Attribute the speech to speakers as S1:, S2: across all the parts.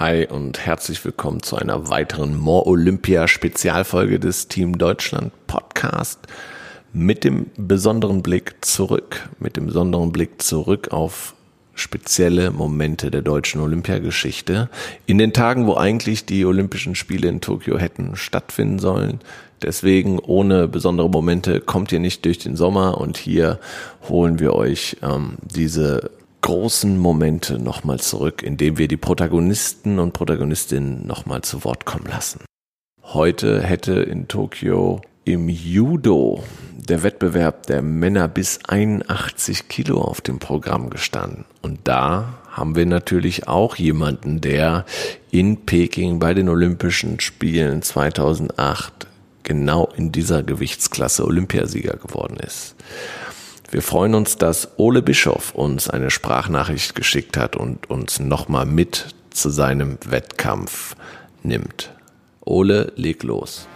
S1: Hi und herzlich willkommen zu einer weiteren More Olympia Spezialfolge des Team Deutschland Podcast. Mit dem besonderen Blick zurück, mit dem besonderen Blick zurück auf spezielle Momente der deutschen Olympiageschichte. In den Tagen, wo eigentlich die Olympischen Spiele in Tokio hätten stattfinden sollen. Deswegen ohne besondere Momente kommt ihr nicht durch den Sommer. Und hier holen wir euch ähm, diese großen Momente nochmal zurück, indem wir die Protagonisten und Protagonistinnen nochmal zu Wort kommen lassen. Heute hätte in Tokio im Judo der Wettbewerb der Männer bis 81 Kilo auf dem Programm gestanden. Und da haben wir natürlich auch jemanden, der in Peking bei den Olympischen Spielen 2008 genau in dieser Gewichtsklasse Olympiasieger geworden ist. Wir freuen uns, dass Ole Bischof uns eine Sprachnachricht geschickt hat und uns nochmal mit zu seinem Wettkampf nimmt. Ole, leg los.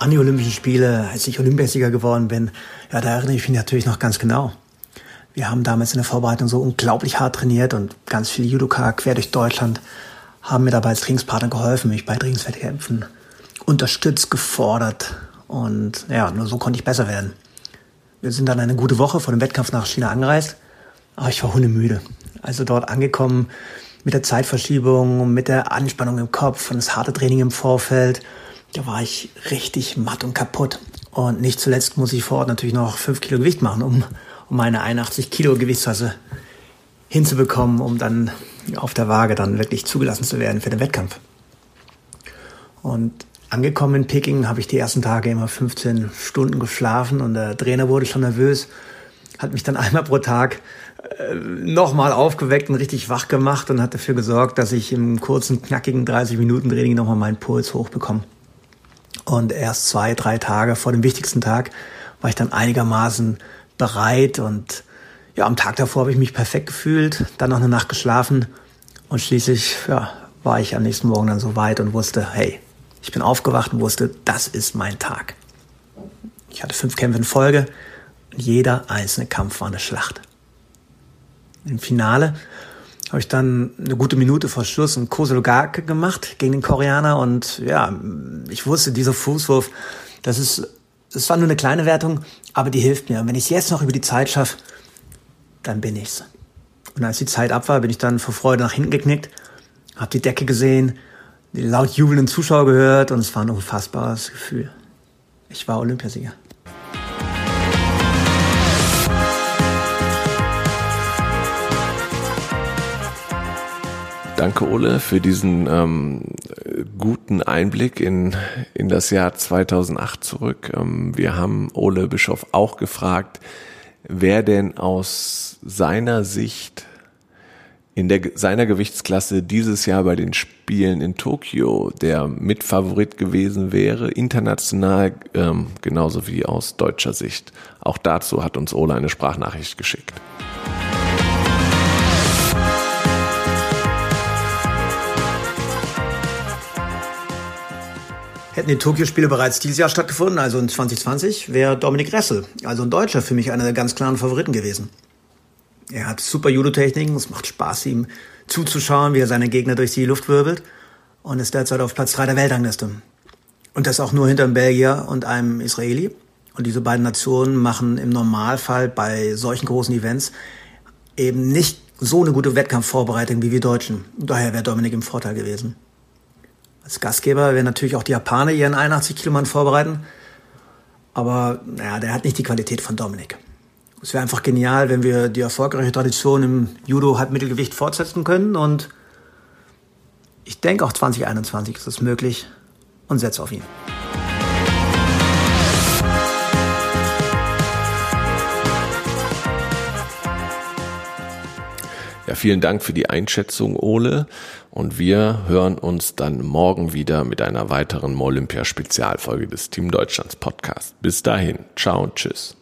S2: An die Olympischen Spiele, als ich Olympiasieger geworden bin, ja, da erinnere ich mich natürlich noch ganz genau. Wir haben damals in der Vorbereitung so unglaublich hart trainiert und ganz viele Judoka quer durch Deutschland haben mir dabei als Trainingspartner geholfen, mich bei Trainingswettkämpfen unterstützt, gefordert und ja, nur so konnte ich besser werden. Wir sind dann eine gute Woche vor dem Wettkampf nach China angereist, aber ich war hundemüde. Also dort angekommen mit der Zeitverschiebung, mit der Anspannung im Kopf und das harte Training im Vorfeld, da war ich richtig matt und kaputt. Und nicht zuletzt muss ich vor Ort natürlich noch fünf Kilo Gewicht machen, um, um meine 81 Kilo Gewichtsklasse hinzubekommen, um dann auf der Waage dann wirklich zugelassen zu werden für den Wettkampf. Und angekommen in Peking habe ich die ersten Tage immer 15 Stunden geschlafen und der Trainer wurde schon nervös, hat mich dann einmal pro Tag äh, nochmal aufgeweckt und richtig wach gemacht und hat dafür gesorgt, dass ich im kurzen, knackigen 30 Minuten Training nochmal meinen Puls hochbekomme. Und erst zwei, drei Tage vor dem wichtigsten Tag war ich dann einigermaßen bereit und ja, am Tag davor habe ich mich perfekt gefühlt, dann noch eine Nacht geschlafen und schließlich ja, war ich am nächsten Morgen dann so weit und wusste, hey, ich bin aufgewacht und wusste, das ist mein Tag. Ich hatte fünf Kämpfe in Folge und jeder einzelne Kampf war eine Schlacht. Im Finale habe ich dann eine gute Minute vor Schluss einen Kosologake gemacht gegen den Koreaner und ja, ich wusste, dieser Fußwurf, das ist, das war nur eine kleine Wertung, aber die hilft mir. Und wenn ich es jetzt noch über die Zeit schaffe, dann bin ich's. Und als die Zeit ab war, bin ich dann vor Freude nach hinten geknickt, habe die Decke gesehen, die laut jubelnden Zuschauer gehört und es war ein unfassbares Gefühl. Ich war Olympiasieger.
S1: Danke, Ole, für diesen ähm, guten Einblick in, in das Jahr 2008 zurück. Ähm, wir haben Ole Bischof auch gefragt, wer denn aus seiner Sicht in der, seiner Gewichtsklasse dieses Jahr bei den Spielen in Tokio der Mitfavorit gewesen wäre, international ähm, genauso wie aus deutscher Sicht. Auch dazu hat uns Ola eine Sprachnachricht geschickt.
S2: Hätten die Tokio-Spiele bereits dieses Jahr stattgefunden, also in 2020, wäre Dominik Ressel, also ein Deutscher, für mich einer der ganz klaren Favoriten gewesen. Er hat super Judo-Techniken, es macht Spaß, ihm zuzuschauen, wie er seine Gegner durch die Luft wirbelt und ist derzeit auf Platz 3 der Weltrangliste. Und das auch nur hinter einem Belgier und einem Israeli. Und diese beiden Nationen machen im Normalfall bei solchen großen Events eben nicht so eine gute Wettkampfvorbereitung wie wir Deutschen. Daher wäre Dominik im Vorteil gewesen. Als Gastgeber werden natürlich auch die Japaner ihren 81 Kilomann vorbereiten. Aber naja, der hat nicht die Qualität von Dominik. Es wäre einfach genial, wenn wir die erfolgreiche Tradition im Judo-Halbmittelgewicht fortsetzen können. Und ich denke, auch 2021 ist es möglich und setze auf ihn.
S1: Ja, vielen Dank für die Einschätzung, Ole. Und wir hören uns dann morgen wieder mit einer weiteren Olympia-Spezialfolge des Team Deutschlands Podcast. Bis dahin. Ciao und tschüss.